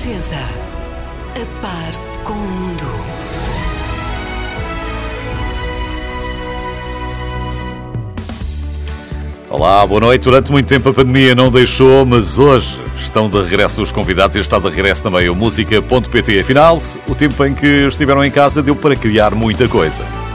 Renascença. A par com o mundo. Olá, boa noite. Durante muito tempo a pandemia não deixou, mas hoje estão de regresso os convidados e está de regresso também o música.pt. Afinal, o tempo em que estiveram em casa deu para criar muita coisa.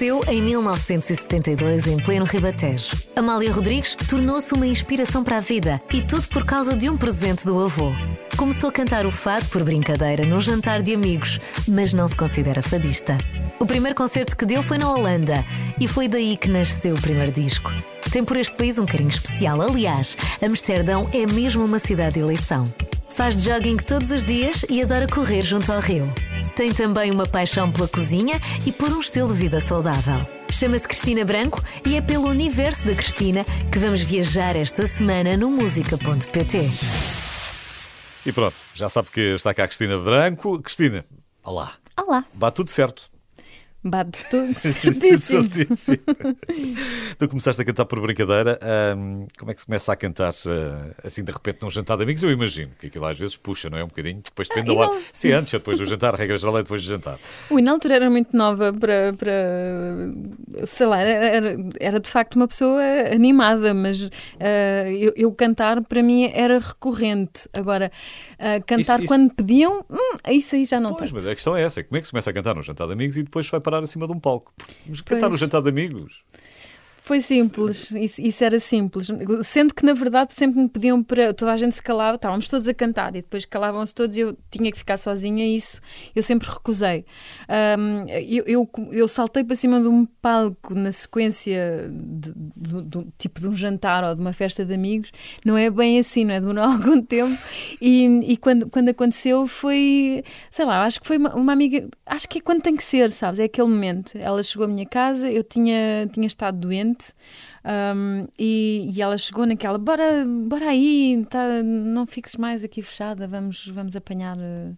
Nasceu em 1972 em pleno Ribatejo. Amália Rodrigues tornou-se uma inspiração para a vida e tudo por causa de um presente do avô. Começou a cantar o fado por brincadeira num jantar de amigos, mas não se considera fadista. O primeiro concerto que deu foi na Holanda e foi daí que nasceu o primeiro disco. Tem por este país um carinho especial. Aliás, Amsterdão é mesmo uma cidade de eleição. Faz jogging todos os dias e adora correr junto ao rio. Tem também uma paixão pela cozinha e por um estilo de vida saudável. Chama-se Cristina Branco e é pelo universo da Cristina que vamos viajar esta semana no música.pt. E pronto, já sabe que está cá a Cristina Branco. Cristina, olá. Olá, Bate tudo certo. Bate tudo certíssimo. tu começaste a cantar por brincadeira. ahm, como é que se começa a cantar ah, assim de repente num jantar de amigos? Eu imagino que aquilo às vezes puxa, não é? Um bocadinho. Depois depende Ah, da hora. não- Se antes ou depois do jantar, a regra geral é depois do jantar. Ui, na altura era muito nova para, para sei lá, era, era, de facto uma pessoa animada, mas ah, eu, eu cantar para mim era recorrente. Agora, ah, cantar Isso- isso- quando pediam, hum, isso aí já não Pois, tanto. mas a questão é essa. Como é que se começa a cantar num jantar de amigos e depois vai parar acima de um palco? Mas cantar Pois. num jantar de amigos? Foi simples, isso, isso era simples. Sendo que, na verdade, sempre me pediam para. Toda a gente se calava, estávamos todos a cantar e depois calavam-se todos e eu tinha que ficar sozinha. E isso eu sempre recusei. Um, eu, eu, eu saltei para cima de um palco na sequência de, de- de- tipo de um jantar ou de uma festa de amigos. Não é bem assim, não é? Demorou algum tempo. E, e quando, quando aconteceu foi. Sei lá, acho que foi uma, uma amiga. Acho que é quando tem que ser, sabes? É aquele momento. Ela chegou à minha casa, eu tinha, tinha estado doente. Um, e, e ela chegou naquela, bora, bora aí, tá, não fiques mais aqui fechada, vamos, vamos apanhar, eh,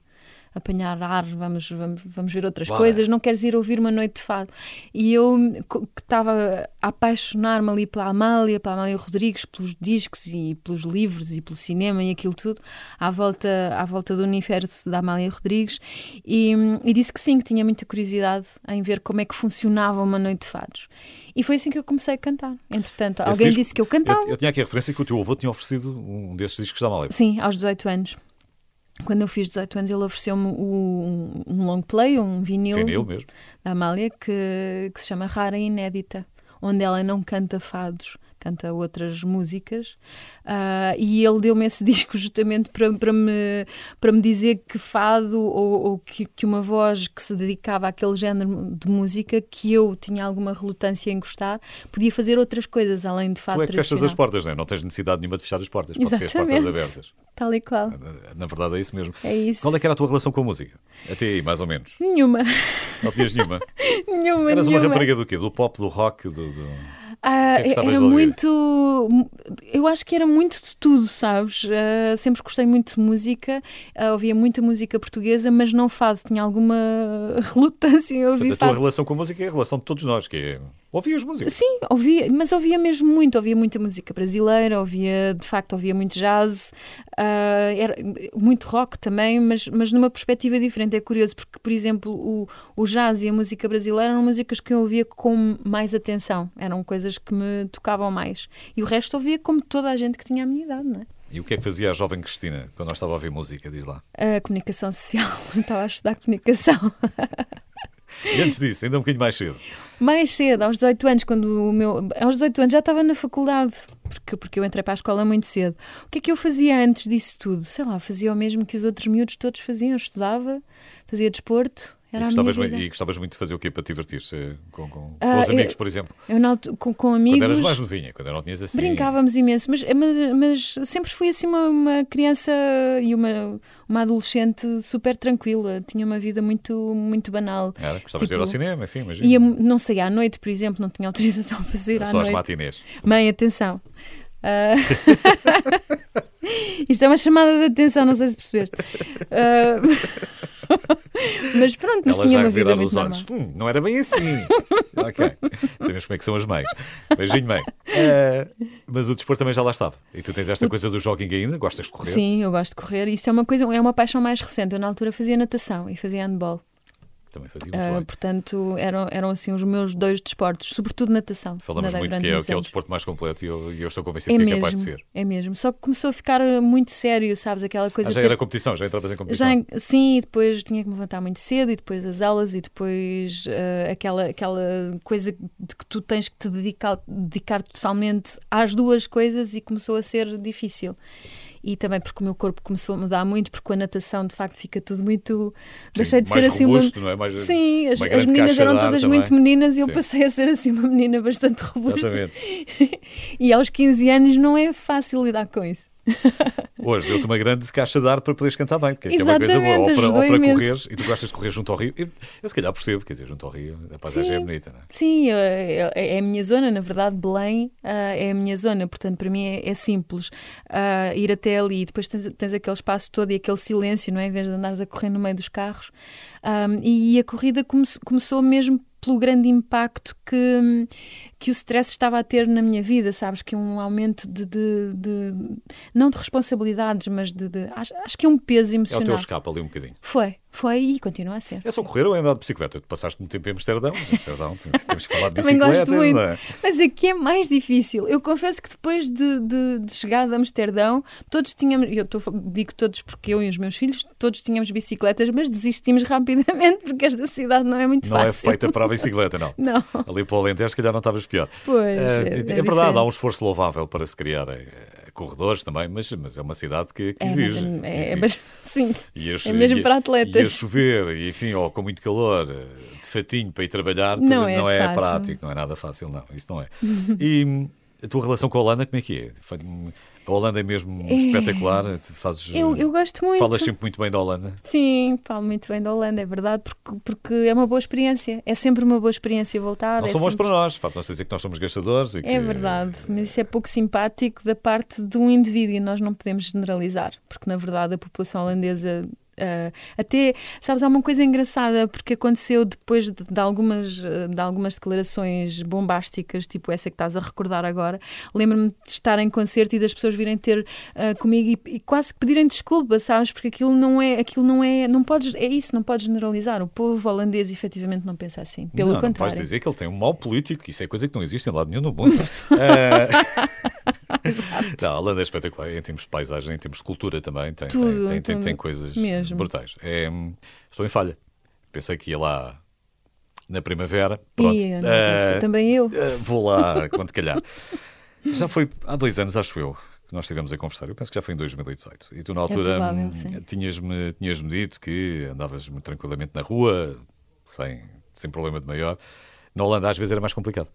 apanhar ar, vamos, vamos, vamos ver outras coisas, não queres ir ouvir uma noite de fado. E eu que estava a apaixonar-me ali pela Amália, pela Amália Rodrigues, pelos discos e pelos livros e pelo cinema e aquilo tudo, à volta, à volta do universo da Amália Rodrigues, e, e disse que sim, que tinha muita curiosidade em ver como é que funcionava uma noite de fados. E foi assim que eu comecei a cantar. Entretanto, Esse alguém disco- disse que eu cantava. Eu, eu tinha aqui a referência que o teu avô tinha oferecido um desses discos da Amália. Sim, aos 18 anos. Quando eu fiz 18 anos, ele ofereceu-me o- um long play, um vinil, Vinil mesmo. da Amália, que, que se chama Rara e Inédita, onde ela não canta fados, canta outras músicas. Ah, e ele deu-me esse disco justamente para, para, me, para me dizer que fado ou, ou que, que uma voz que se dedicava àquele género de música que eu tinha alguma relutância em gostar, podia fazer outras coisas além de fado Tu é que fechas as portas, não é? Não tens necessidade nenhuma de fechar as portas. Pode ser as portas Exatamente. abertas. Tal e qual. Na verdade é isso mesmo. É isso. Qual é que era a tua relação com a música? Até aí, mais ou menos. Nenhuma. Não tinhas nenhuma. nenhuma, Eras uma nenhuma. rapariga do quê? Do pop, do rock, do... do- Ah, que é que estavas era muito. Eu acho que era muito de tudo, sabes? Ah, sempre gostei muito de música, ah, ouvia muita música portuguesa, mas não fado. Tinha alguma relutância em ouvir Portanto, a tua relação com a música é a relação de todos nós, que é... Ouvias música. Sim, ouvia, mas ouvia mesmo muito, ouvia muita música brasileira, ouvia, de facto, ouvia muito jazz, ah, era muito rock também, mas, mas numa perspectiva diferente. É curioso, porque, por exemplo, o, o jazz e a música brasileira eram músicas que eu ouvia com mais atenção, eram coisas que me tocavam mais. E o resto ouvia como toda a gente que tinha a minha idade, não é? E o que é que fazia a jovem Cristina quando nós estava a ouvir música? Diz lá. A comunicação social, estava a estudar comunicação. E antes disso, ainda um bocadinho mais cedo. Mais cedo, aos 18 anos, quando o meu. Aos 18 anos já estava na faculdade, porque, porque eu entrei para a escola muito cedo. O que é que eu fazia antes disso tudo? Sei lá, fazia o mesmo que os outros miúdos todos faziam. Eu estudava, fazia desporto, era minha gostavas, e gostavas muito de fazer o quê para te divertir-se com, com, com Ah, os eu- amigos, por exemplo? Eu altu- com, com Quando amigos. eras mais novinha, quando não tinhas assim. Brincávamos imenso, mas, mas, mas sempre fui assim uma, uma criança e uma, uma adolescente super tranquila. Tinha uma vida muito, muito banal. Era, gostavas de ir Tipo, ao cinema, enfim, imagina. Ia, não saía à noite, por exemplo, não tinha autorização para sair à só as noite. matinês. Mãe, atenção. Ah, Isto é uma chamada de atenção, não sei se percebeste. Ah, Mas pronto, mas Ela tinha já uma vida muito os olhos. Hum, não era bem assim. ok. Sabemos como é que são as mães. Beijinho, mãe. Eh, mas o desporto também já lá estava. E tu tens esta coisa do jogging ainda? Gostas de correr? Sim, eu gosto de correr. Isso é uma coisa, é uma paixão mais recente. Eu na altura fazia natação e fazia handball. Também fazia muito Ah, bem. portanto, eram, eram assim os meus dois desportos, sobretudo natação. Falamos muito que é, que é o desporto mais completo e eu, eu estou convencido É que é mesmo, capaz de ser. é mesmo. Só que começou a ficar muito sério, sabes? Aquela coisa Ah, já ter era competição, já entravas em competição. Já, sim, e depois tinha que me levantar muito cedo, e depois as aulas, e depois eh, aquela, aquela coisa de que tu tens que te dedicar, dedicar totalmente às duas coisas, e começou a ser difícil. E também porque o meu corpo começou a mudar muito, porque com a natação de facto fica tudo muito. Deixei de ser assim robusto, uma. não é? Mais- Sim, as, as meninas eram todas também. muito meninas e eu Sim. passei a ser assim uma menina bastante robusta. Exatamente. E aos 15 anos não é fácil lidar com isso. Hoje deu-te uma grande caixa de ar para poderes cantar bem, porque é uma coisa boa. Exatamente, Ou para, ou para correres, e tu gostas de correr junto ao rio. Eu, eu se calhar percebo, quer dizer, junto ao rio, a paisagem é bonita, não é? Sim, é, é- é a minha zona, na verdade, Belém ah, é a minha zona, portanto, para mim é, é simples ah, ir até ali. Depois tens, tens aquele espaço todo e aquele silêncio, não é? Em vez de andares a correr no meio dos carros. Ah, e a corrida come- começou mesmo pelo grande impacto que, que o stress estava a ter na minha vida, sabes? Que um aumento de, de- de- não de responsabilidades, mas de, de- acho, acho que é um peso É o emocional. teu escape ali um bocadinho. Foi, Foi e continua a ser. É só correr ou é andar de bicicleta? Tu passaste muito tempo em Amsterdão. Em Amsterdão temos que falar de Também bicicletas, gosto muito. não é? Mas aqui é mais difícil. Eu confesso que depois de, de, de chegar de Amsterdão, todos tínhamos, eu tô, digo todos porque eu e os meus filhos, todos tínhamos bicicletas, mas desistimos rapidamente porque esta cidade não é muito Não é fácil. feita para a bicicleta, não. Não. Ali para o Alentejo, se calhar não estavas pior. Pois, é- é, é verdade, há um esforço louvável para se criar eh, corredores também, mas, mas é uma cidade que, que É, exige. é, é, mas, sim. A é mesmo para atletas. E a chover, e enfim, ou com muito calor, de fatinho para ir trabalhar, Não é não é fácil. prático, não é nada fácil, não. Isso não é. E a tua relação com a Holanda, como é que é? Foi- A Holanda é mesmo É. espetacular? Fazes, Eu, eu gosto muito. Falas sempre muito bem da Holanda? Sim, falo muito bem da Holanda, é verdade, porque, porque é uma boa experiência. É sempre uma boa experiência voltar. Não é são bons sempre- para nós, faltam-se dizer que nós somos gastadores. E que, É verdade, mas isso é pouco simpático da parte de um indivíduo e nós não podemos generalizar, porque na verdade a população holandesa. Ah, até, sabes, há uma coisa engraçada porque aconteceu depois de, de algumas, ah, de algumas declarações bombásticas, tipo essa que estás a recordar agora. Lembro-me de estar em concerto e das pessoas virem ter ah, comigo e, e quase que pedirem desculpa, sabes? Porque aquilo não é, aquilo não é, não podes, é isso, não podes generalizar. O povo holandês efetivamente não pensa assim. Pelo não, não contrário. vais dizer que ele tem um mau político, isso é coisa que não existe em lado nenhum no mundo. Eh, não, a Holanda é espetacular em termos de paisagem, em termos de cultura também, tem, Tudo, tem, tem, tudo tem coisas mesmo. brutais. É, estou em falha. Pensei que ia lá na primavera. Pronto. E, Eh, também eu. eh, vou lá quando calhar. Já foi há dois anos, acho eu, que nós estivemos a conversar. Eu penso que já foi em 2018. E tu, na altura, provável, hum, sim. tinhas-me tinhas -me dito que andavas muito tranquilamente na rua, sem, sem problema de maior. Na Holanda, às vezes, era mais complicado.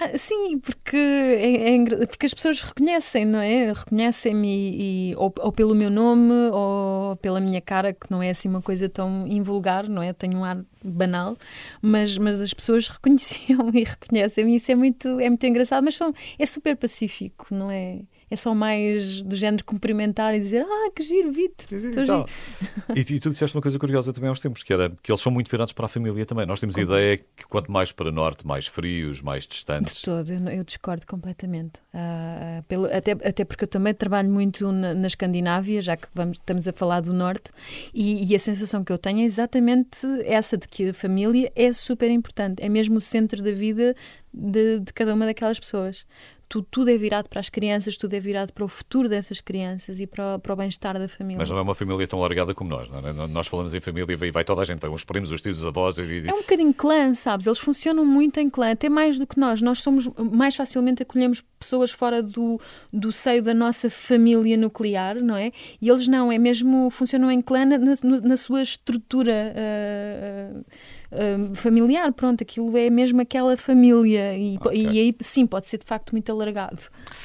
Ah, sim, porque, é- é porque as pessoas reconhecem, não é? Reconhecem-me e, ou, ou pelo meu nome ou pela minha cara, que não é assim uma coisa tão invulgar, não é? Tenho um ar banal, mas, mas as pessoas reconheciam e reconhecem-me isso é muito, é muito engraçado, mas são, é super pacífico, não é? É só mais do género cumprimentar e dizer ah, que giro, vi-te. Giro." e, e tu disseste uma coisa curiosa também aos tempos, que era que eles são muito virados para a família também. Nós temos a ideia que quanto mais para norte, mais frios, mais De distantes. todo, eu, eu discordo completamente. Ah, pelo, até, até porque eu também trabalho muito na, na Escandinávia, já que vamos, estamos a falar do Norte, e, e a sensação que eu tenho é exatamente essa de que a família é super importante, é mesmo o centro da vida de, de cada uma daquelas pessoas. Tu, tudo é virado para as crianças, tudo é virado para o futuro dessas crianças e para, o- para o bem-estar da família. Mas não é uma família tão largada como nós. Não é? Nós falamos em família e vai, vai toda a gente, vai os primos, os tios, os avós. E, É um bocadinho clã, sabes? Eles funcionam muito em clã, até mais do que nós. Nós somos mais facilmente acolhemos pessoas fora do, do seio da nossa família nuclear, não é? E eles não, é mesmo funcionam em clã na, na- na sua estrutura ah, ah, ah, familiar. Pronto, aquilo é mesmo aquela família e, po- Ok. e aí sim pode ser de facto muito alargado.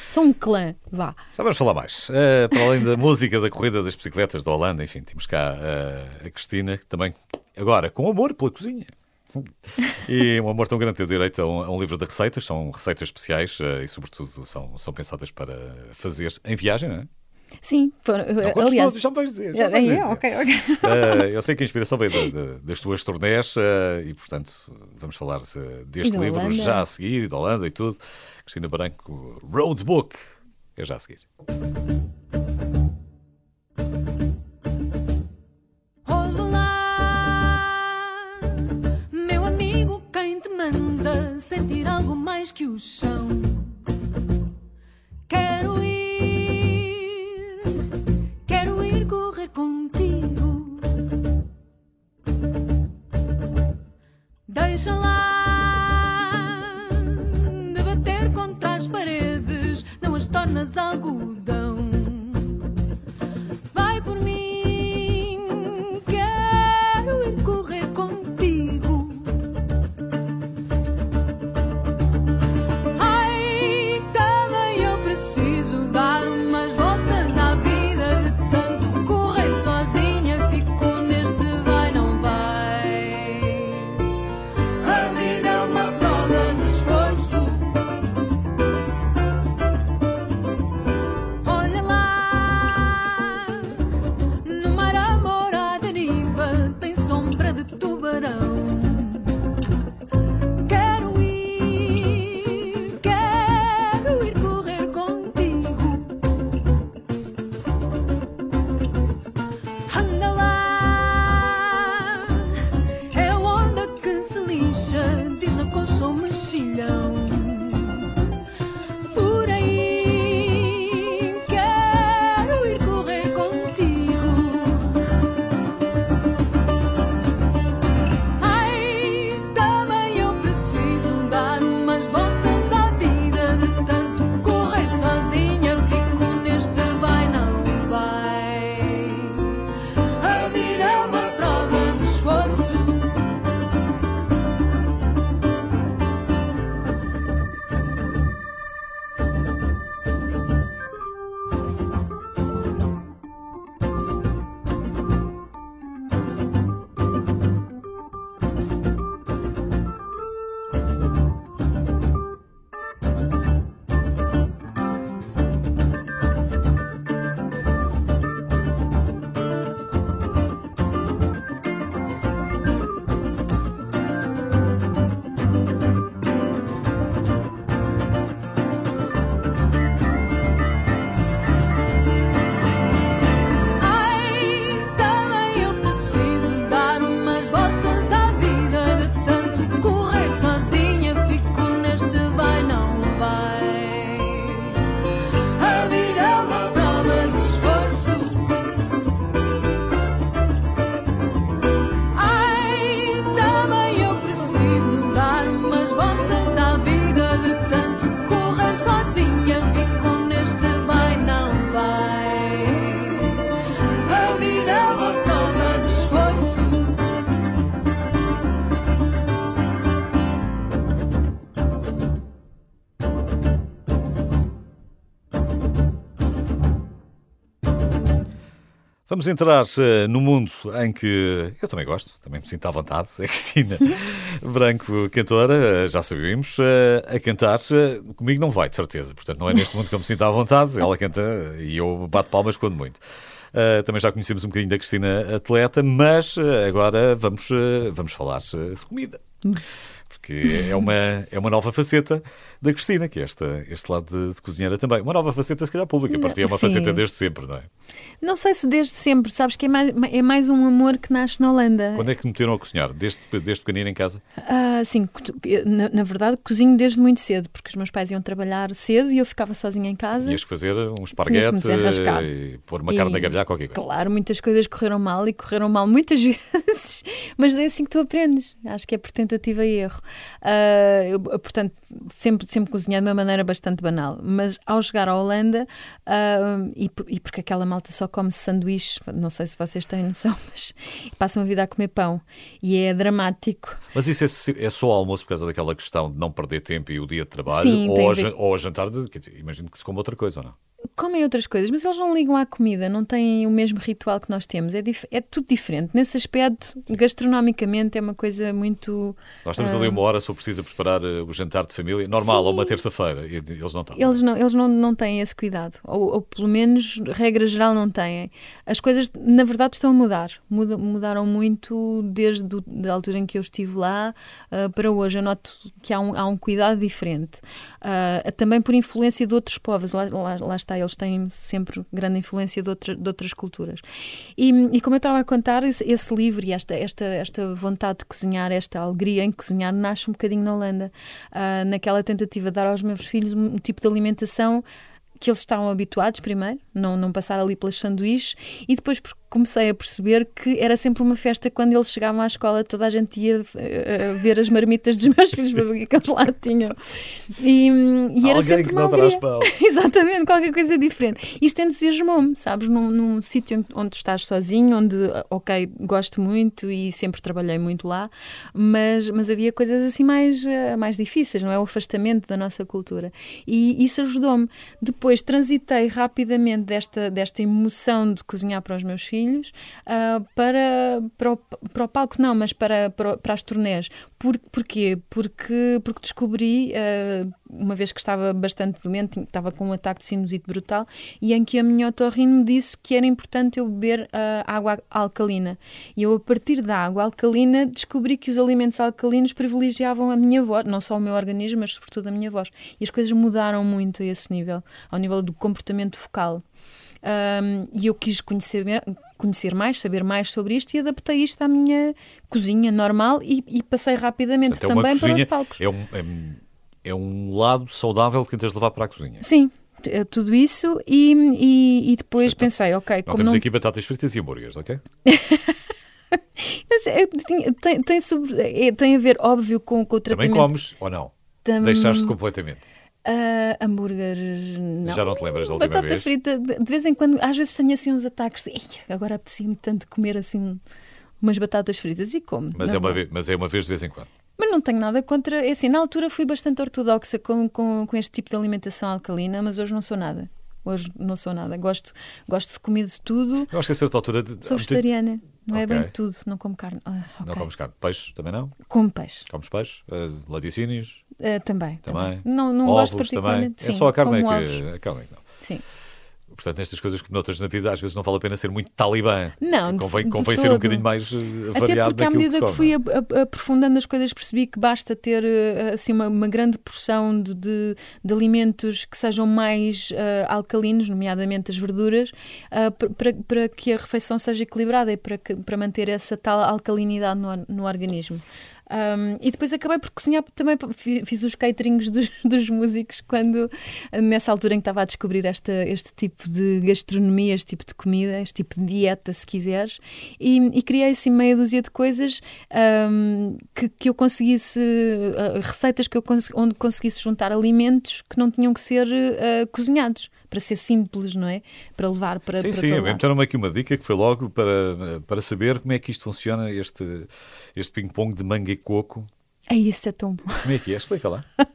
São um clã, vá. Já vamos falar mais. Eh, para além da música, da corrida das bicicletas da Holanda, enfim, temos cá eh, a Cristina, que também, agora, com amor pela cozinha. E um amor tão grande ter direito a um, a um livro de receitas, são receitas especiais eh, e, sobretudo, são, são pensadas para fazer em viagem, não é? Sim, foram- Não aliás. todos, já me vais dizer. Já me vais é, dizer. ok, ok. Eh, eu sei que a inspiração veio da- da- das tuas turnés eh, e, portanto, vamos falar eh, deste livro Holanda. já a seguir, e da Holanda e tudo. Cristina Branco, Roadbook, é já a seguir. Olá, meu amigo, quem te manda sentir algo mais que o chão? Deixa lá de bater contra as paredes, não as tornas algodão. Vamos entrar eh, no mundo em que eu também gosto, também me sinto à vontade. A Cristina Branco, cantora, eh, já sabemos, eh, a cantar. Comigo não vai, de certeza. Portanto, não é neste mundo que eu me sinto à vontade. Ela canta e eu bato palmas quando muito. Eh, também já conhecemos um bocadinho da Cristina atleta, mas eh, agora vamos, eh, vamos falar de comida. Porque é uma, é uma nova faceta da Cristina, que é esta, este lado de, de cozinheira também. Uma nova faceta, se calhar, pública. Ti é uma Sim. faceta desde sempre, não é? Não sei se desde sempre, sabes que é mais, é mais um amor que nasce na Holanda. Quando é que meteram a cozinhar? Desde, desde pequenino em casa? Ah, sim, na, na verdade cozinho desde muito cedo, porque os meus pais iam trabalhar cedo e eu ficava sozinha em casa. Tinhas que fazer um esparguete e pôr uma carne E, a grelhar, qualquer coisa. Claro, muitas coisas correram mal e correram mal muitas vezes, mas é assim que tu aprendes. Acho que é por tentativa e erro. Ah, eu, portanto, sempre, sempre cozinhei de uma maneira bastante banal. Mas ao chegar à Holanda, ah, e, por- e porque aquela malta só come sanduíches, não sei se vocês têm noção, mas passam a vida a comer pão. E é dramático. Mas isso é, é só almoço por causa daquela questão de não perder tempo e o dia de trabalho? Sim, ou, a ou a jantar, de, dizer, imagino que se come outra coisa ou não? Comem outras coisas, mas eles não ligam à comida, não têm o mesmo ritual que nós temos. É, é tudo diferente. Nesse aspecto, gastronomicamente, é uma coisa muito. Nós estamos Ah. ali uma hora, só precisa preparar eh, o jantar de família, normal, ou uma terça-feira, eles não estão. Eles não, eles não, não têm esse cuidado, ou, ou pelo menos, regra geral, não têm. As coisas, na verdade, estão a mudar. Muda- mudaram muito desde do- da altura em que eu estive lá ah, para hoje. Eu noto que há um, há um cuidado diferente. Ah, também por influência de outros povos. Lá, lá, lá está, eles têm sempre grande influência de, outra- de outras culturas. E, e como eu estava a contar, esse, esse livro e esta, esta, esta vontade de cozinhar, esta alegria em cozinhar, nasce um bocadinho na Holanda. Ah, naquela tentativa de dar aos meus filhos um, tipo de alimentação que eles estavam habituados primeiro, não, não passar ali pelas sanduíches, e depois por- comecei a perceber que era sempre uma festa quando eles chegavam à escola, toda a gente ia a ver as marmitas dos meus filhos para ver o que é que eles lá tinham. E, e era Alguém sempre que não traz pão. Exatamente, qualquer coisa diferente. Isto entusiasmou-me, sabes? Num, num sítio onde- tu estás sozinho, onde, ok, gosto muito e sempre trabalhei muito lá, mas, mas havia coisas assim mais, eh, mais difíceis, não é? O afastamento da nossa cultura. E isso ajudou-me. Depois transitei rapidamente desta, desta emoção de cozinhar para os meus filhos ah, para, para, o, para o palco, não, mas para, para, para as turnés. Por, porquê? Porque, porque descobri, ah, uma vez que estava bastante doente, estava com um ataque de sinusite brutal, e em que a minha otorrino me disse que era importante eu beber ah, água alcalina. E eu, a partir da água alcalina, descobri que os alimentos alcalinos privilegiavam a minha voz, não só o meu organismo, mas sobretudo a minha voz. E as coisas mudaram muito a esse nível, ao nível do comportamento focal. Um, e eu quis conhecer, conhecer mais, saber mais sobre isto e adaptei isto à minha cozinha normal e, e passei rapidamente Portanto, é também para os palcos. é um, é, é um lado saudável que tens de levar para a cozinha. Sim, é tudo isso e, e, e depois pensei, ok, Não como temos não aqui batatas fritas e hambúrgueres, ok? Mas é, tem, tem, sobre- é, tem a ver, óbvio, com, com o Também tratamento. comes ou não? Tam- Deixaste completamente. Ah, hambúrgueres, não. Já não te lembras da última Batata vez? frita, de, de vez em quando, às vezes tenho assim uns ataques de "Ei, agora apetecia-me tanto comer assim umas batatas fritas e como. Mas é, uma vez, mas é uma vez de vez em quando. Mas não tenho nada contra. É assim, na altura fui bastante ortodoxa com, com, com este tipo de alimentação alcalina, mas hoje não sou nada. Hoje não sou nada. Gosto, gosto de comida de tudo. Eu acho que a certa altura. de- Sou vegetariana. Não é Ok. bem de tudo. Não como carne. Ah, Não ok. comes carne. Peixe também não? Como peixe. Comes peixe? Uh, laticínios? Ah, também, Também? Não, não gosto Ovos também? particularmente. é sim, só a carne é que. A carne é não. Sim. Portanto, nestas coisas que notas na vida, às vezes não vale a pena ser muito talibã. Não, convém, convém ser um bocadinho mais eh, Até variado porque à medida que que, fui a- aprofundando as coisas percebi que basta ter eh, assim uma, uma grande porção de, de, de alimentos que sejam mais eh, alcalinos, nomeadamente as verduras, ah, para- que a refeição seja equilibrada e para, que- para manter essa tal alcalinidade no, no organismo. Um, e depois acabei por cozinhar também, fi- fiz os caterings dos, dos músicos quando, nessa altura em que estava a descobrir esta, este tipo de gastronomia, este tipo de comida, este tipo de dieta, se quiseres, e, e criei assim meia dúzia de coisas um, que, que eu conseguisse, uh, receitas que eu cons onde conseguisse juntar alimentos que não tinham que ser uh, cozinhados, para ser simples, não é? Para levar para, Sim, para sim, mesmo deram-me aqui uma dica que foi logo para, para saber como é que isto funciona, este, este ping-pong de manga e coco. Ai, isso é tão bom. Como é que é? Explica lá.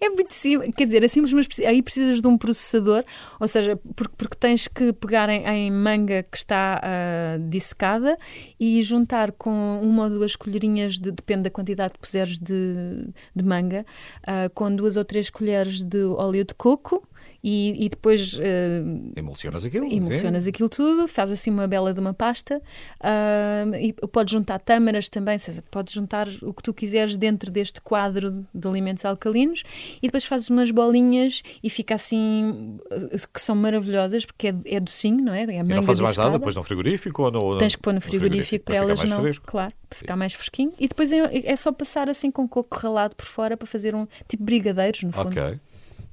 É muito simples, quer dizer, é simples, mas aí precisas de um processador, ou seja, porque, porque tens que pegar em, em manga que está ah, dissecada e juntar com uma ou duas colherinhas, de, depende da quantidade que puseres de, de manga, ah, com duas ou três colheres de óleo de coco e, e depois ah, Emulsionas aquilo. emulsionas aquilo tudo, faz assim uma bela de uma pasta ah, e podes juntar tâmaras também, seja, podes juntar o que tu quiseres dentro deste quadro de alimentos alcalinos e depois fazes umas bolinhas e fica assim, ah, que são maravilhosas porque é, é docinho, não é? É E manga não fazes mais nada depois no frigorífico ou no. Tens que pôr no frigorífico, para, ficar elas não. fresco. Claro, para ficar mais fresquinho. E depois é, é só passar assim com coco ralado por fora para fazer um tipo brigadeiros, no fundo. Ok.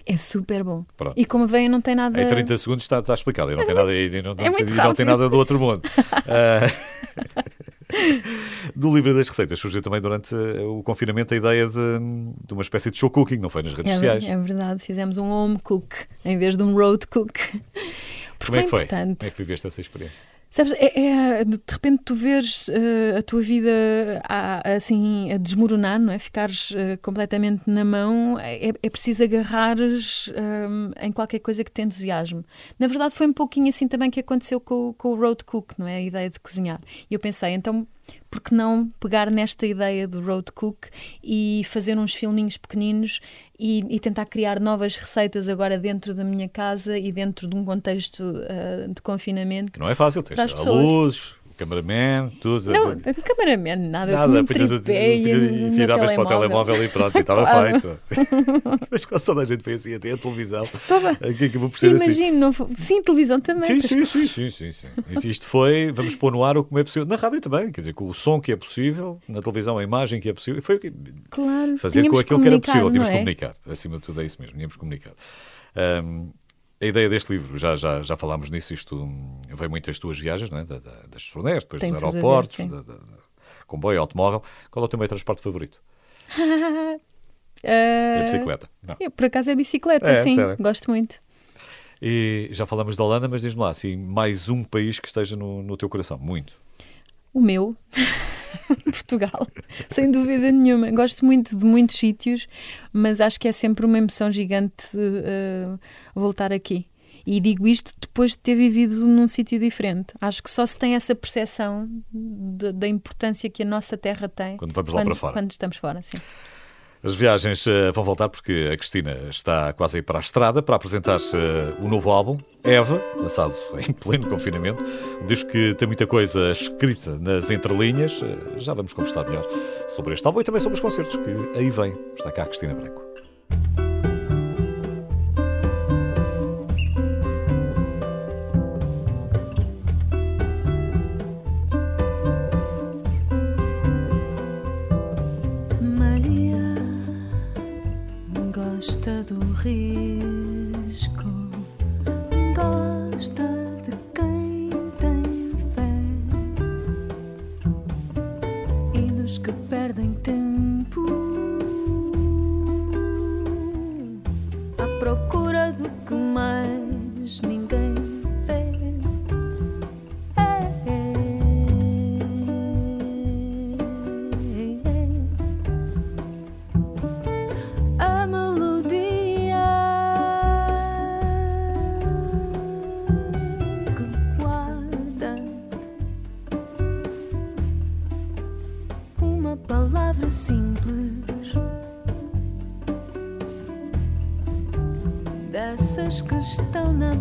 É super bom. Pronto. E como vem, não tem nada. Em 30 segundos está, está explicado. E não tem nada, e não, é muito e não tem nada do outro mundo. Ah, do livro das receitas surgiu também durante eh, o confinamento a ideia de, de uma espécie de show cooking, não foi nas redes É, sociais. é verdade, fizemos um home cook em vez de um road cook. Porque Como é que foi? importante. Como é que viveste essa experiência? Sabes, é, é, de repente tu veres eh, a tua vida a, assim a desmoronar, não é? Ficares eh, completamente na mão, é, é preciso agarrares eh, em qualquer coisa que te entusiasme. Na verdade foi um pouquinho assim também que aconteceu com, com o road cook, não é? A ideia de cozinhar. E eu pensei, então por que não pegar nesta ideia do road cook e fazer uns filminhos pequeninos e, e tentar criar novas receitas agora dentro da minha casa e dentro de um contexto eh, de confinamento Que não é fácil, tens Para cameraman, tudo. não, cameraman, nada. Nada, um e, e no viravas para o telemóvel e pronto, e estava Claro. feito. Mas quase toda a gente foi assim, até a televisão. Toda- Aqui acabou por ser assim. Imagino, sim, televisão também. Sim, sim, sim, sim, sim, sim. Isto foi, vamos pôr no ar o que é possível. Na rádio também, quer dizer, com o som que é possível, na televisão a imagem que é possível. Foi o que- Claro, fazer com aquilo que era possível, tínhamos que é? comunicar. Acima de tudo é isso mesmo, tínhamos que comunicar. Ahm, a ideia deste livro, já, já, já falámos nisso, isto veio muito das tuas viagens, não é? Da- da- das turnés, depois Tem dos ver, aeroportos, sim. da- da- comboio, automóvel. Qual é o teu meio de transporte favorito? É a Ah, bicicleta. Não. eu, por acaso é bicicleta, É, sim, sério? gosto muito. E já falamos da Holanda, mas diz-me lá, assim, mais um país que esteja no, no teu coração. Muito. O meu, Portugal, sem dúvida nenhuma. Gosto muito de muitos sítios, mas acho que é sempre uma emoção gigante eh, voltar aqui. E digo isto depois de ter vivido num sítio diferente. Acho que só se tem essa percepção de- da importância que a nossa terra tem Quando vamos lá quando, para fora. quando estamos fora, sim. As viagens eh, vão voltar porque a Cristina está quase a ir para a estrada para apresentar-se eh, o novo álbum, Eva, lançado em pleno confinamento. Um disco que tem muita coisa escrita nas entrelinhas. Eh, Já vamos conversar melhor sobre este álbum e também sobre os concertos que aí vem. Está cá a Cristina Branco. Risco, gosta de quem tem fé. E dos que perdem tempo dessas que estão na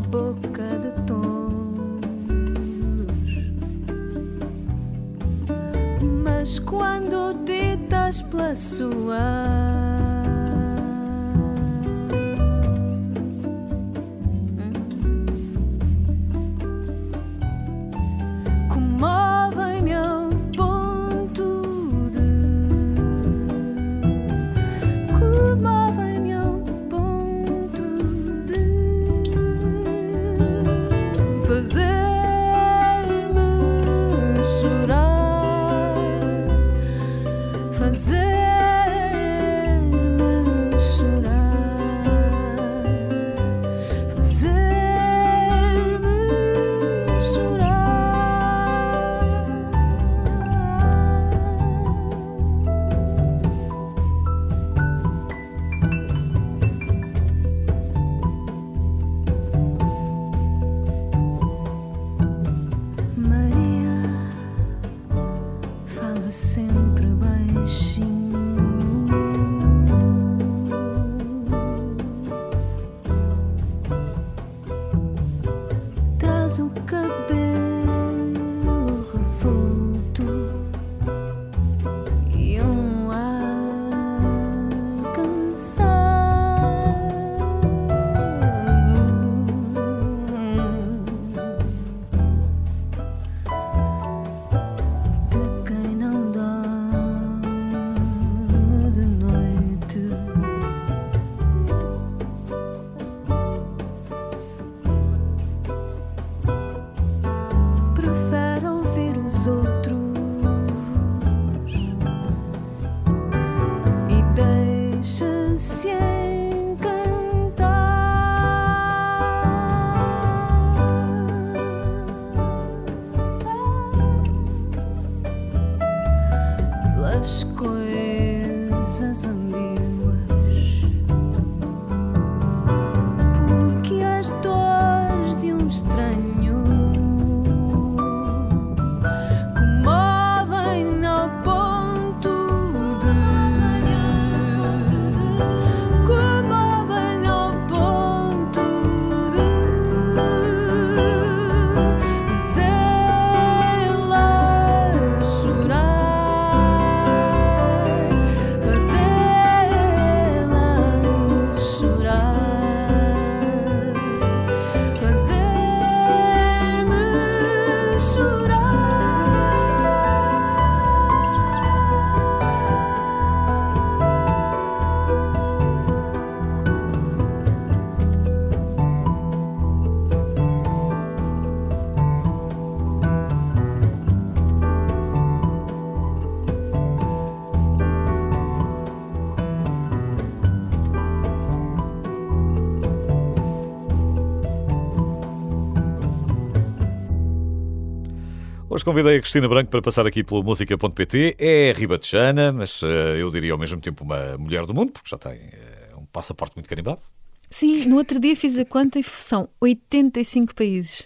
convidei a Cristina Branco para passar aqui pelo música.pt. É ribatejana, mas eh, eu diria ao mesmo tempo uma mulher do mundo, porque já tem eh, um passaporte muito carimbado. Sim, no outro dia fiz a conta e são 85 países.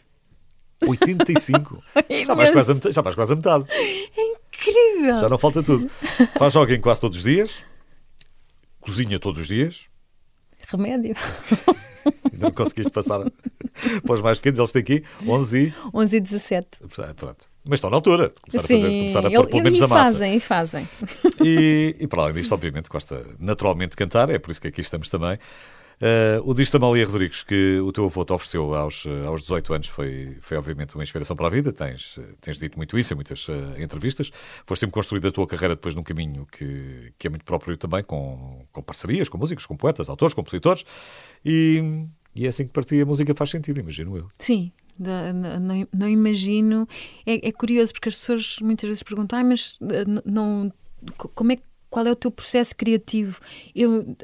85. É já, vais quase a metade, já vais quase a metade. Incrível! Já não falta tudo. Faz jogging quase todos os dias. Cozinha todos os dias. Remédio. Ainda não conseguiste passar para os mais pequenos. Eles têm aqui 11 e... 11 e 17. Ah, Pronto. Mas estão na altura de começar a, Sim, fazer, começar a pôr pelo menos a massa. fazem, e fazem. E, e para além disto, obviamente, gosta naturalmente de cantar, é por isso que aqui estamos também. Eh, o disco da Malia Rodrigues que o teu avô te ofereceu aos, aos 18 anos foi, foi obviamente uma inspiração para a vida. Tens, tens dito muito isso em muitas eh, entrevistas. Foste sempre construída a tua carreira depois num caminho que, que é muito próprio também, com, com parcerias, com músicos, com poetas, autores, compositores. E, e é assim que partia a música faz sentido, imagino eu. Sim, não, não imagino. É, é curioso porque as pessoas muitas vezes perguntam, ah, mas eh, não, co- como é, qual é o teu processo criativo? Eu,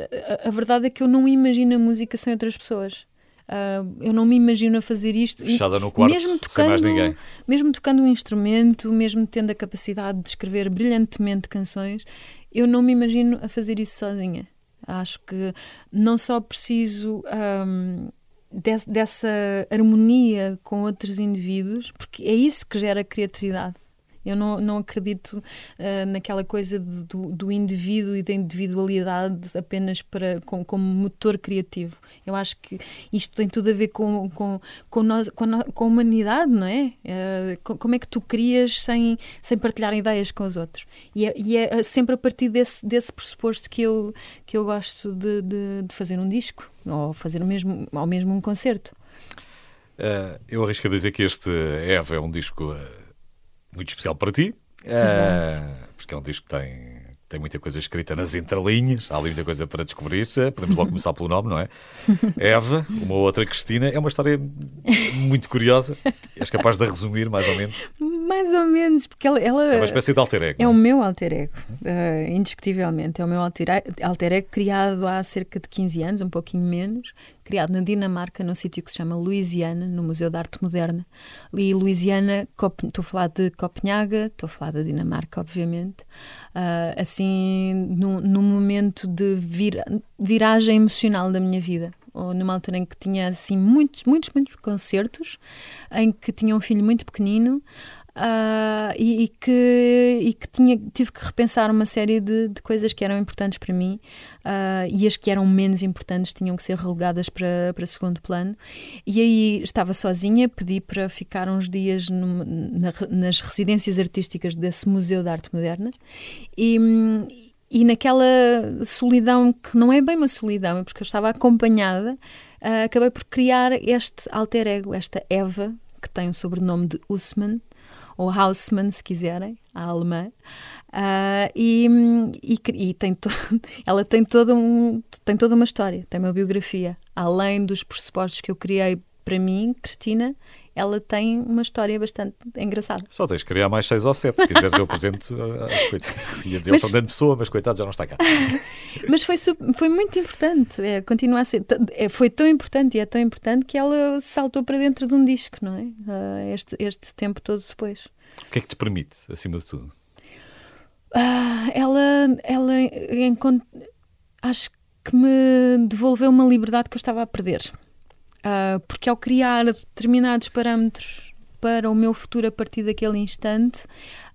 a, a verdade é que eu não imagino a música sem outras pessoas. Ah, eu não me imagino a fazer isto. Fechada no quarto, mesmo sem tocando, mais ninguém. Mesmo tocando um instrumento, mesmo tendo a capacidade de escrever brilhantemente canções, eu não me imagino a fazer isso sozinha. Acho que não só preciso ahm, des- dessa harmonia com outros indivíduos, porque é isso que gera criatividade. Eu não, não acredito ah, naquela coisa de- do, do indivíduo e da individualidade apenas para, com, como motor criativo. Eu acho que isto tem tudo a ver com, com, com, nós, com, a, com a humanidade, não é? Ah, co- como é que tu crias sem, sem partilhar ideias com os outros? E é, e é sempre a partir desse, desse pressuposto que eu, que eu gosto de, de, de fazer um disco ou fazer o mesmo, ou mesmo um concerto. Eh, eu arrisco a dizer que este Eva é um disco muito especial para ti, eh, porque é um disco que tem, tem muita coisa escrita nas entrelinhas, há ali muita coisa para descobrir. -se. Podemos logo começar pelo nome, não é? Eva, uma outra Cristina, é uma história muito curiosa. És capaz de resumir, mais ou menos. Mais ou menos, porque ela, ela É uma espécie de alter ego. É o meu alter ego, eh, indiscutivelmente. É o meu alter, alter ego criado há cerca de 15 anos, um pouquinho menos, criado na Dinamarca, num sítio que se chama Louisiana, no Museu de Arte Moderna. E Louisiana, estou a falar de Copenhaga, estou a falar da Dinamarca, obviamente. Ah, assim, num, num momento de vira- viragem emocional da minha vida. Ou numa altura em que tinha assim muitos, muitos, muitos concertos, em que tinha um filho muito pequenino, ah, e, e que, e que tinha, tive que repensar uma série de, de coisas que eram importantes para mim ah, e as que eram menos importantes tinham que ser relegadas para, para segundo plano. E aí estava sozinha, pedi para ficar uns dias numa- na- nas residências artísticas desse Museu de Arte Moderna e, e naquela solidão que não é bem uma solidão, é porque eu estava acompanhada, ah, acabei por criar este alter ego, esta Eva, que tem o sobrenome de Usman, ou Hausmann, se quiserem, a alemã. Ah, e, e, e tem to- ela tem toda, um, tem toda uma história, tem uma biografia. Além dos pressupostos que eu criei para mim, Cristina, ela tem uma história bastante engraçada. Só tens de criar mais seis ou sete, se quiseres eu presente. ah, coitado. Ia dizer Mas- o Fernando Pessoa, mas coitado, já não está cá. Mas foi, foi muito importante, é, continua a ser. é, foi tão importante e é tão importante que ela saltou para dentro de um disco, não é? Ah, este, este tempo todo depois. O que é que te permite, acima de tudo? Ah, ela, ela acho que me devolveu uma liberdade que eu estava a perder. Ah, porque ao criar determinados parâmetros para o meu futuro a partir daquele instante,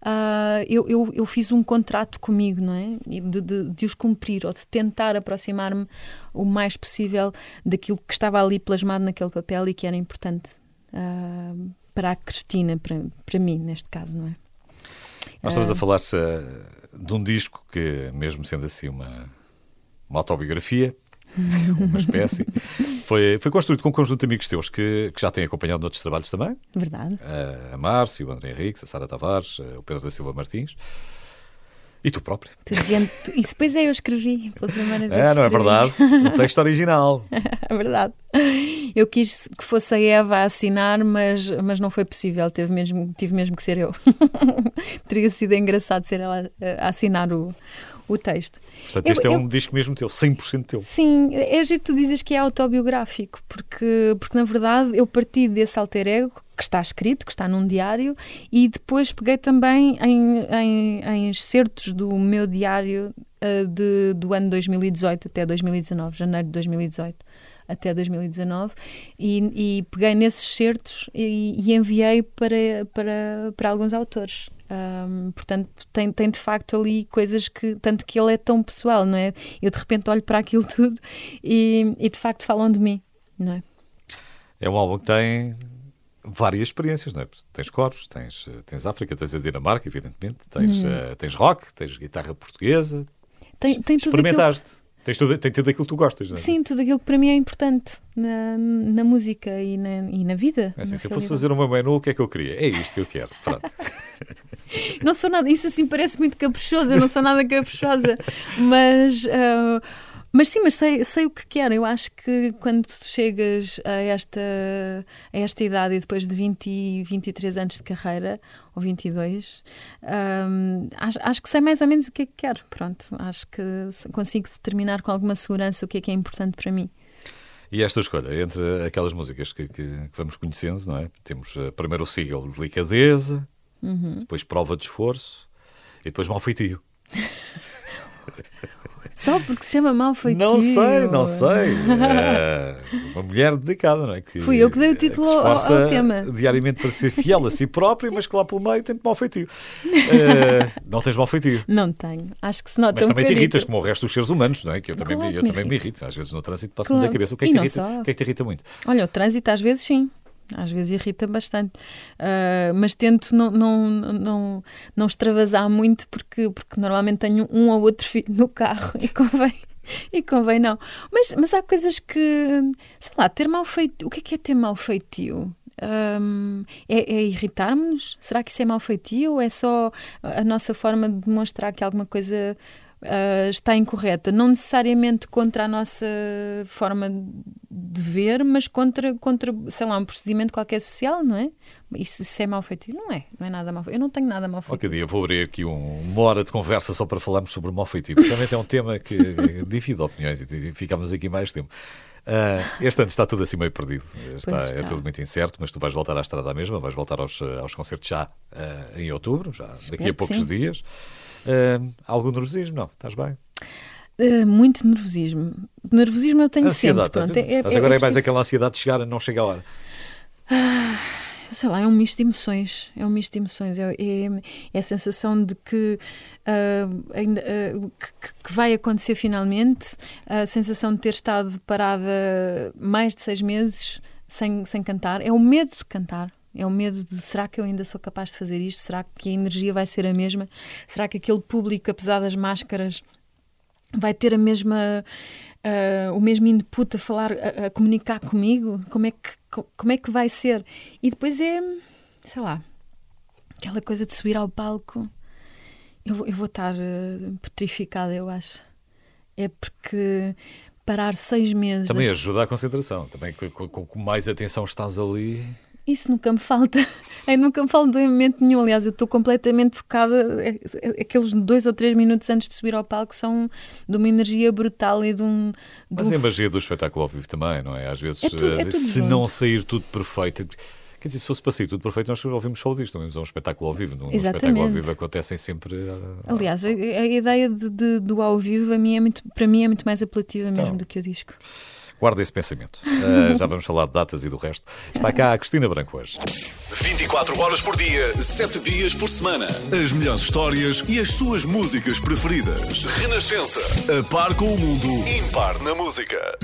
ah, eu, eu, eu fiz um contrato comigo, não é? De, de, de os cumprir ou de tentar aproximar-me o mais possível daquilo que estava ali plasmado naquele papel e que era importante ah, para a Cristina, para, para mim, neste caso, não é? Nós estamos a falar-se de um disco que, mesmo sendo assim uma, uma autobiografia, uma espécie, foi, foi construído com um conjunto de amigos teus que, que já têm acompanhado noutros trabalhos também. Verdade. Ah, A Márcio, o André Henriques, a Sara Tavares, ah, o Pedro da Silva Martins e tu próprio. Tu dizendo, isso depois é eu escrevi pela primeira vez. É, não é escrevi. verdade? O texto original. É verdade. Eu quis que fosse a Eva a assinar, mas, mas não foi possível. Teve mesmo, tive mesmo que ser eu. Teria sido engraçado ser ela a assinar o, o texto. Portanto, Eu- este é eu- um disco mesmo teu, 100% teu. Sim, é giro tu dizes que é autobiográfico, porque, porque na verdade eu parti desse alter ego que está escrito, que está num diário, e depois peguei também em, em, em excertos do meu diário eh, de, do ano 2018 até 2019, janeiro de 2018 até 2019, e, e peguei nesses excertos e, e enviei para, para, para alguns autores. Ahm, portanto, tem, tem de facto ali coisas que, tanto que ele é tão pessoal, não é? Eu de repente olho para aquilo tudo e, e de facto falam de mim, não é? É um álbum que tem várias experiências, não é? Tens coros, tens, eh, tens África, tens a Dinamarca, evidentemente, tens, Uhum. eh, tens rock, tens guitarra portuguesa. Tem, tem Experimentaste. Tens tudo, tem tudo aquilo que tu gostas, não é? sim, tudo aquilo que para mim é importante na, na música e na, e na vida. É assim, na se eu fosse fazer meu menu, o que é que eu queria? É isto que eu quero. Pronto. Não sou nada, isso assim parece muito caprichoso, eu não sou nada caprichosa, mas, ah, mas sim, mas sei, sei o que quero. Eu acho que quando tu chegas a esta, a esta idade e depois de 20, e 23 anos de carreira, ou 22, ahm, acho, acho que sei mais ou menos o que é que quero. Pronto, acho que consigo determinar com alguma segurança o que é que é importante para mim. E esta escolha, entre aquelas músicas que, que- que vamos conhecendo, não é? Temos eh, primeiro o single Delicadeza, Uhum. depois Prova de Esforço e depois Mal Feitio. Só porque se chama mal feitio. Não sei, não sei. É uma mulher dedicada, não é? Que, Fui eu que dei o título ao- ao tema. diariamente para ser fiel a si própria, mas que lá pelo meio tem mal feitio. Eh, não tens mal feitio. Não tenho. Acho que se nota Mas um também te bocadito. irritas, como o resto dos seres humanos, não é? Que eu também, Claro me- eu me também me irrito. irrito. Às vezes no trânsito passa-me Claro. da cabeça. O que é que te irrita? só. O que é que te irrita muito? Olha, o trânsito às vezes sim. Às vezes irrita bastante. Ah, mas tento não, não, não, não extravasar muito porque, porque normalmente tenho um ou outro filho no carro e convém. E convém não. Mas, mas há coisas que, sei lá, ter mal feitio. O que é que é ter mal feitio? Ahm, é, é irritar-nos? Será que isso é mal feitio ou é só a nossa forma de demonstrar que alguma coisa ah, está incorreta? Não necessariamente contra a nossa forma de ver, mas contra, contra sei lá, um procedimento qualquer social, não é? Isso, isso é mal feitio? Não é, não é nada mal feitio. Eu não tenho nada mal feitio. Qualquer dia vou abrir aqui um- uma hora de conversa só para falarmos sobre o mal porque Realmente é um tema que divide opiniões e ficamos aqui mais tempo. Ah, este ano está tudo assim meio perdido. Está, Pois É está. tudo muito incerto, mas tu vais voltar à estrada mesma, vais voltar aos, eh, aos concertos já ah, em outubro, já daqui a poucos dias. Ah, algum nervosismo? Não, estás bem? Ah, muito nervosismo. Nervosismo eu tenho Ansiedade. sempre. Pronto, é- é- mas é agora é mais aquela ansiedade de chegar a não chega a hora. sei lá, é um misto de emoções. É um misto de emoções. É, é, é a sensação de que, uh, ainda, uh, que, que, vai acontecer finalmente, a sensação de ter estado parada mais de seis meses sem, sem cantar. É o medo de cantar. É o medo de será que eu ainda sou capaz de fazer isto? Será que a energia vai ser a mesma? Será que aquele público, apesar das máscaras, vai ter a mesma uh, o mesmo input a falar, a, a, comunicar comigo? Como é, que, como é que vai ser? E depois é, sei lá, aquela coisa de subir ao palco. Eu, vou, eu vou estar uh, petrificada, eu acho. É porque parar seis meses. Também ajuda a concentração. Também com, com, com mais atenção estás ali. Isso nunca me falta. Eu nunca me falta de momento nenhum. Aliás, eu estou completamente focada. É, é, aqueles dois ou três minutos antes de subir ao palco são de uma energia brutal e de um. De Mas é a magia do espetáculo ao vivo também, não é? Às vezes, é tudo, é eh, se junto. não sair tudo perfeito. Quer dizer, se fosse para sair tudo perfeito, nós ouvimos só disto, não é um espetáculo ao vivo. No, espetáculo ao vivo acontecem sempre. Uh, Aliás, a, a ideia de, de, do ao vivo a mim é muito, para mim é muito mais apelativa mesmo então, do que o disco. Guarda esse pensamento. Uh, já vamos falar de datas e do resto. Está cá a Cristina Branco hoje. 24 horas por dia, 7 dias por semana. As melhores histórias e as suas músicas preferidas. Renascença. A par com o mundo, impar na música.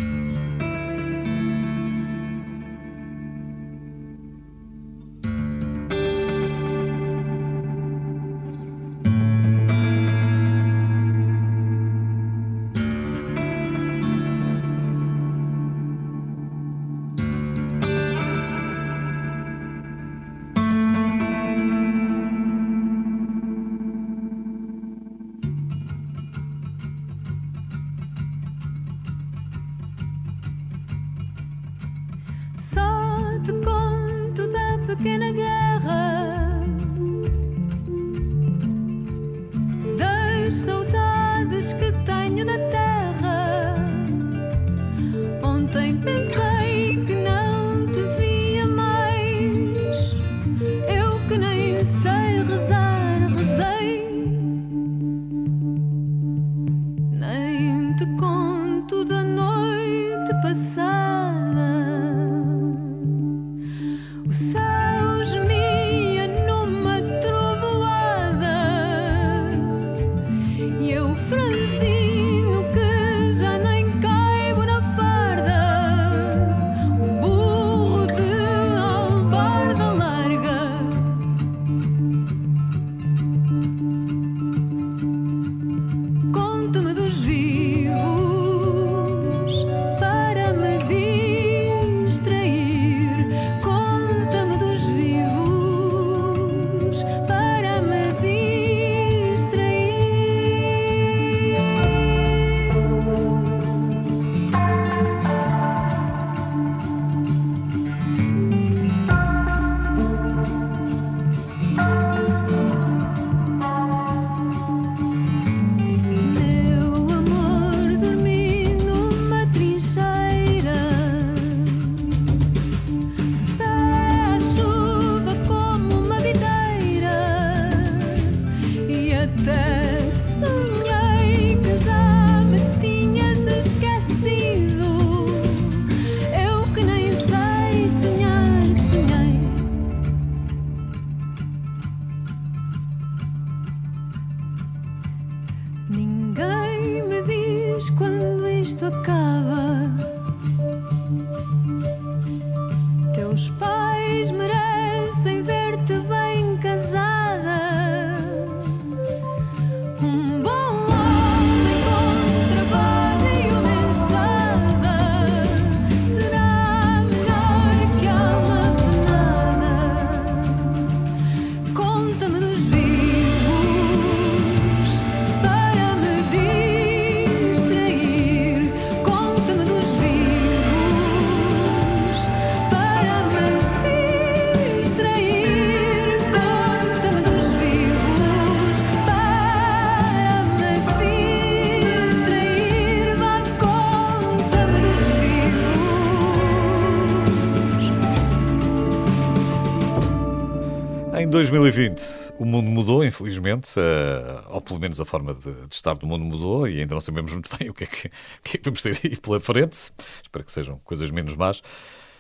Uh, ou pelo menos a forma de, de, estar do mundo mudou, e ainda não sabemos muito bem o que é que, o que, é que vamos ter aí pela frente. Espero que sejam coisas menos más.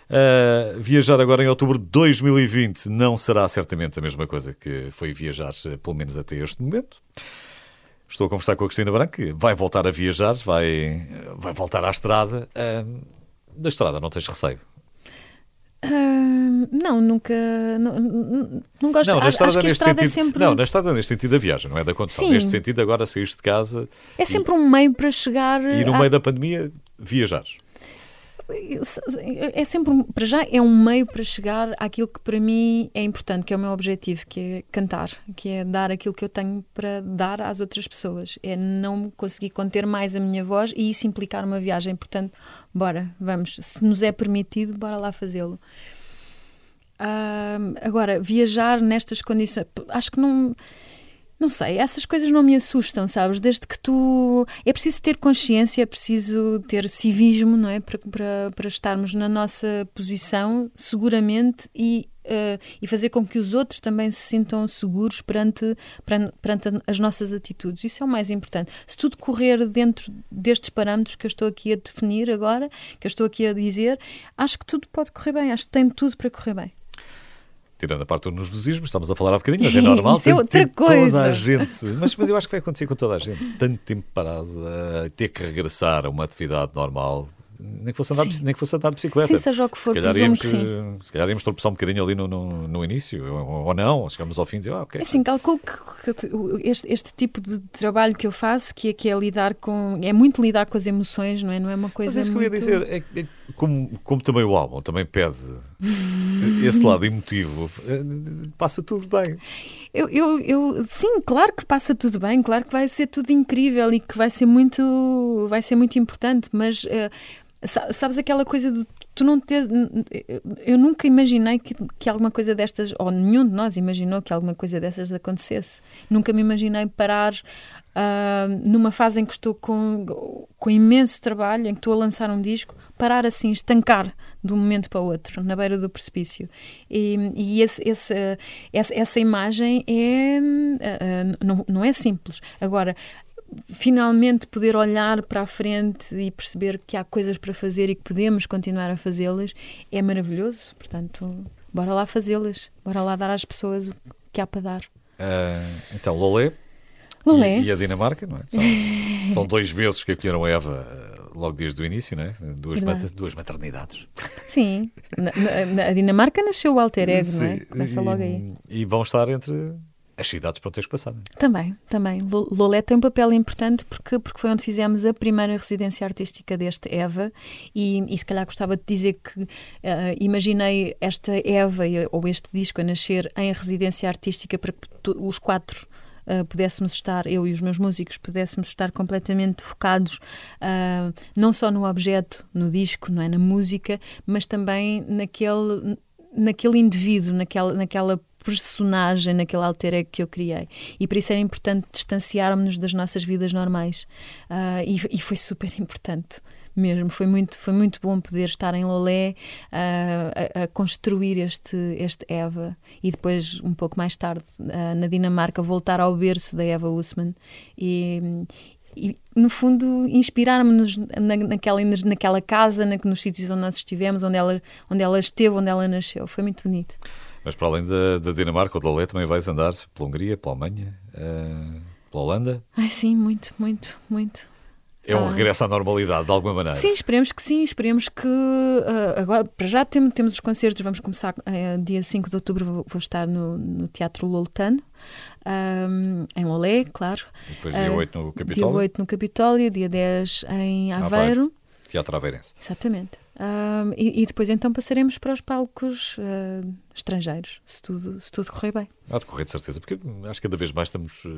Uh, viajar agora em outubro de 2020 não será certamente a mesma coisa que foi viajar, eh, pelo menos até este momento. Estou a conversar com a Cristina Branco, que vai voltar a viajar, vai, vai voltar à estrada. Uh, da estrada não tens receio? Não, nunca. Não, não- gosto Não, na estrada acho que a estrada sentido. é sempre. Não, na estrada neste sentido da viagem, não é da condução. Sim. Neste sentido, agora saíste de casa É sempre um meio para chegar. e no à- meio da pandemia viajares. É sempre, um- para já, é um meio para chegar àquilo que para mim é importante, que é o meu objetivo, que é cantar, que é dar aquilo que eu tenho para dar às outras pessoas. É não conseguir conter mais a minha voz e isso implicar uma viagem. Portanto, bora, vamos. Se nos é permitido, bora lá fazê-lo. Ahm, agora, viajar nestas condições, acho que não. Não sei, essas coisas não me assustam, sabes? Desde que tu. É preciso ter consciência, é preciso ter civismo, não é? Para, para, para estarmos na nossa posição seguramente e, eh, e fazer com que os outros também se sintam seguros perante, perante, perante as nossas atitudes. Isso é o mais importante. Se tudo correr dentro destes parâmetros que eu estou aqui a definir agora, que eu estou aqui a dizer, acho que tudo pode correr bem, acho que tem tudo para correr bem. Tirando a parte do nervosismo, estamos a falar há bocadinho, mas é normal. Isso é outra tem Toda coisa. a gente. Mas, mas eu acho que vai acontecer com toda a gente. Tanto tempo parado, a ter que regressar a uma atividade normal. Nem que fosse andar, nem que fosse andar de bicicleta. Sim, seja o que for, se calhar, íamos, que sim. se calhar íamos tropeçar um bocadinho ali no, no, no início, ou, ou não, ou chegamos ao fim e dizer, ah, ok. É assim, calculo que, este, este tipo de trabalho que eu faço, que é, que é lidar com. é muito lidar com as emoções, não é? Não é uma coisa. Mas é isso que eu ia muito... dizer, é, é como, como também o álbum também pede esse lado emotivo, eh, passa tudo bem. Eu, eu, eu- sim, claro que passa tudo bem, claro que vai ser tudo incrível e que vai ser muito, vai ser muito importante, mas sa- sabes aquela coisa de tu não teres. Eu nunca imaginei que, que alguma coisa destas, ou nenhum de nós imaginou que alguma coisa dessas acontecesse. Nunca me imaginei parar ah, numa fase em que estou com, com imenso trabalho, em que estou a lançar um disco, parar assim, estancar de um momento para o outro, na beira do precipício. E, e esse, esse, eh, essa, essa imagem é, ah, não, não é simples. Agora, finalmente poder olhar para a frente e perceber que há coisas para fazer e que podemos continuar a fazê-las é maravilhoso. Portanto, bora lá fazê-las, bora lá dar às pessoas o que há para dar. Ah, então, Lolé, Lolé. E, e a Dinamarca, não é? São, são dois meses que acolheram a Eva eh, logo desde o início, não é? Duas, mater- duas maternidades. Sim, na, na- a Dinamarca nasceu o alter ego, não é? Começa e, logo aí. E vão estar entre as cidades para teres passado. Também, também. Lo- Lolé tem um papel importante porque, porque foi onde fizemos a primeira residência artística deste Eva e, e se calhar gostava de dizer que eh, imaginei esta Eva ou este disco a nascer em residência artística para que os quatro eh, pudéssemos estar, eu e os meus músicos, pudéssemos estar completamente focados ah, não só no objeto, no disco, não é? na música, mas também naquele, naquele indivíduo, naquela, naquela personagem, naquele alter ego que eu criei. E por isso era importante distanciarmos-nos das nossas vidas normais. Ah, e, e foi super importante. Mesmo, foi muito, foi muito bom poder estar em Lolé ah, a, a construir este, este Eva e depois, um pouco mais tarde, ah, na Dinamarca, voltar ao berço da Eva Usman e, e, no fundo, inspirarmos-nos na, naquela, naquela casa, na, nos sítios onde nós estivemos, onde ela, onde ela esteve, onde ela nasceu. Foi muito bonito. Mas para além da, da Dinamarca ou da Lolé, também vais andar pela Hungria, pela Alemanha, eh, pela Holanda. Ai, sim, muito, muito, muito. É um Ah. regresso à normalidade, de alguma maneira. Sim, esperemos que sim, esperemos que ah, agora, para já temos, temos os concertos, vamos começar eh, dia 5 de outubro, vou, vou estar no, no Teatro Loltano, ahm, em Lolé, claro. E depois dia Ah, 8 no Dia Capitólio, 8 no Capitólio, dia 10 em Aveiro. Aveiro. Teatro Aveirense. Exatamente. Ahm, e, e depois então passaremos para os palcos ah, estrangeiros, se tudo, se tudo correr bem. Há de correr de certeza, porque acho que cada vez mais estamos eh,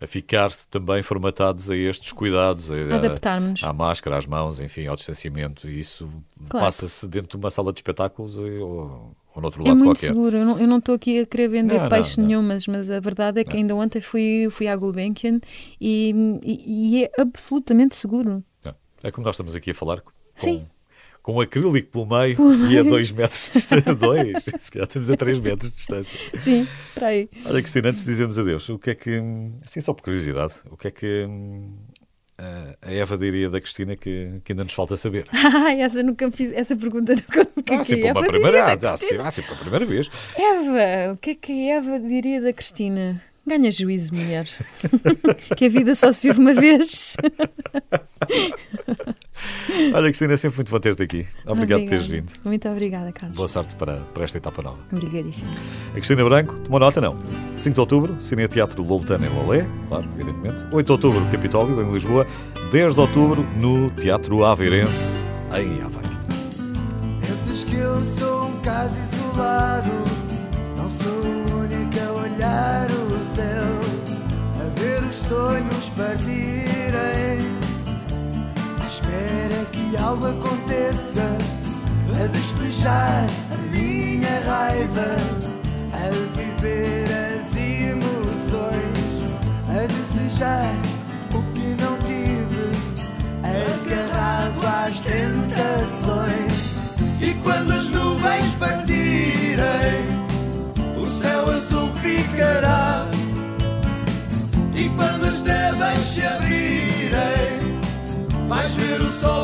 a ficar também formatados a estes cuidados, a, Adaptarmos-nos. à máscara, às mãos, enfim, ao distanciamento. E isso Claro. passa-se dentro de uma sala de espetáculos ou, ou noutro É lado muito qualquer. seguro, eu não, não estou aqui a querer vender Não, não, peixe não. nenhum, mas, mas a verdade é que ainda ontem fui, fui à Gulbenkian e, e, e é absolutamente seguro. Não. É como nós estamos aqui a falar, com, Sim. Com um acrílico pelo meio e a 2 metros de distância. Dois, se calhar estamos a 3 metros de distância. Sim, para aí. Olha, Cristina, antes de dizermos adeus, o que é que, assim só por curiosidade, o que é que hum, a- Eva diria da Cristina que, que ainda nos falta saber? Ah, essa, nunca fiz, essa pergunta nunca me que, Ah, Eva uma primeira, ah, ah, sim, ah, a primeira vez. Eva, o que é que a Eva diria da Cristina? Ganha juízo, mulher. que a vida só se vive uma vez. Olha, Cristina, é sempre muito bom ter-te aqui. Obrigado por teres Obrigada. vindo. Muito obrigada, Carlos. Boa sorte para, para esta etapa nova. Obrigadíssima. A Cristina Branco, tomou nota não? 5 de outubro, Cine Teatro Loltano em Lolé, claro, evidentemente. 8 de outubro, Capitólio, em Lisboa. 10 de outubro, no Teatro Aveirense, em Aveiro. Penses que eu sou um caso isolado Não sou o único a olhar o céu A ver os sonhos partirem À espera que algo aconteça A despejar a minha raiva A viver as emoções A desejar o que não tive Agarrado às tentações e quando as nuvens partirem, o céu azul ficará. E quando as trevas se abrirem, vais ver o sol.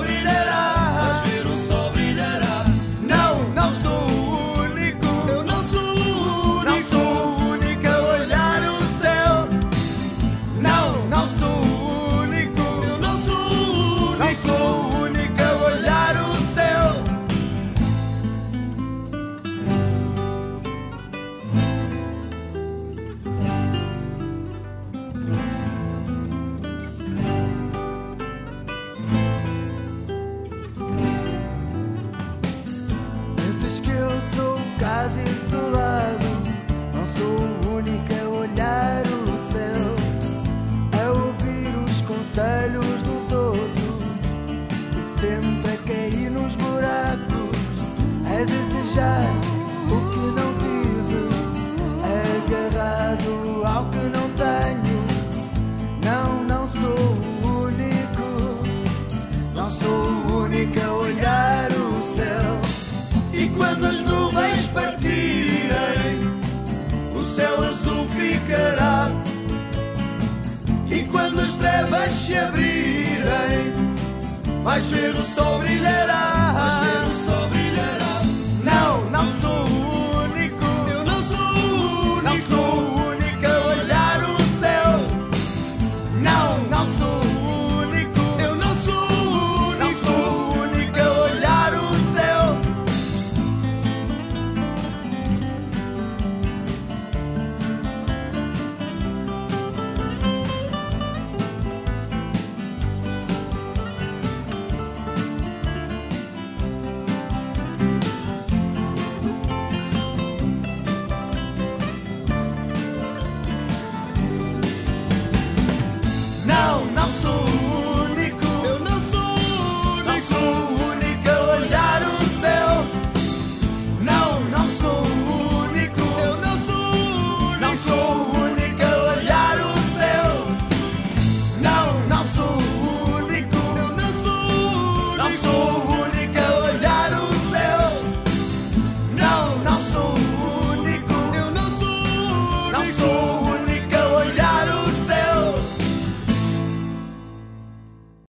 se abrirem, vais ver o sol brilhará.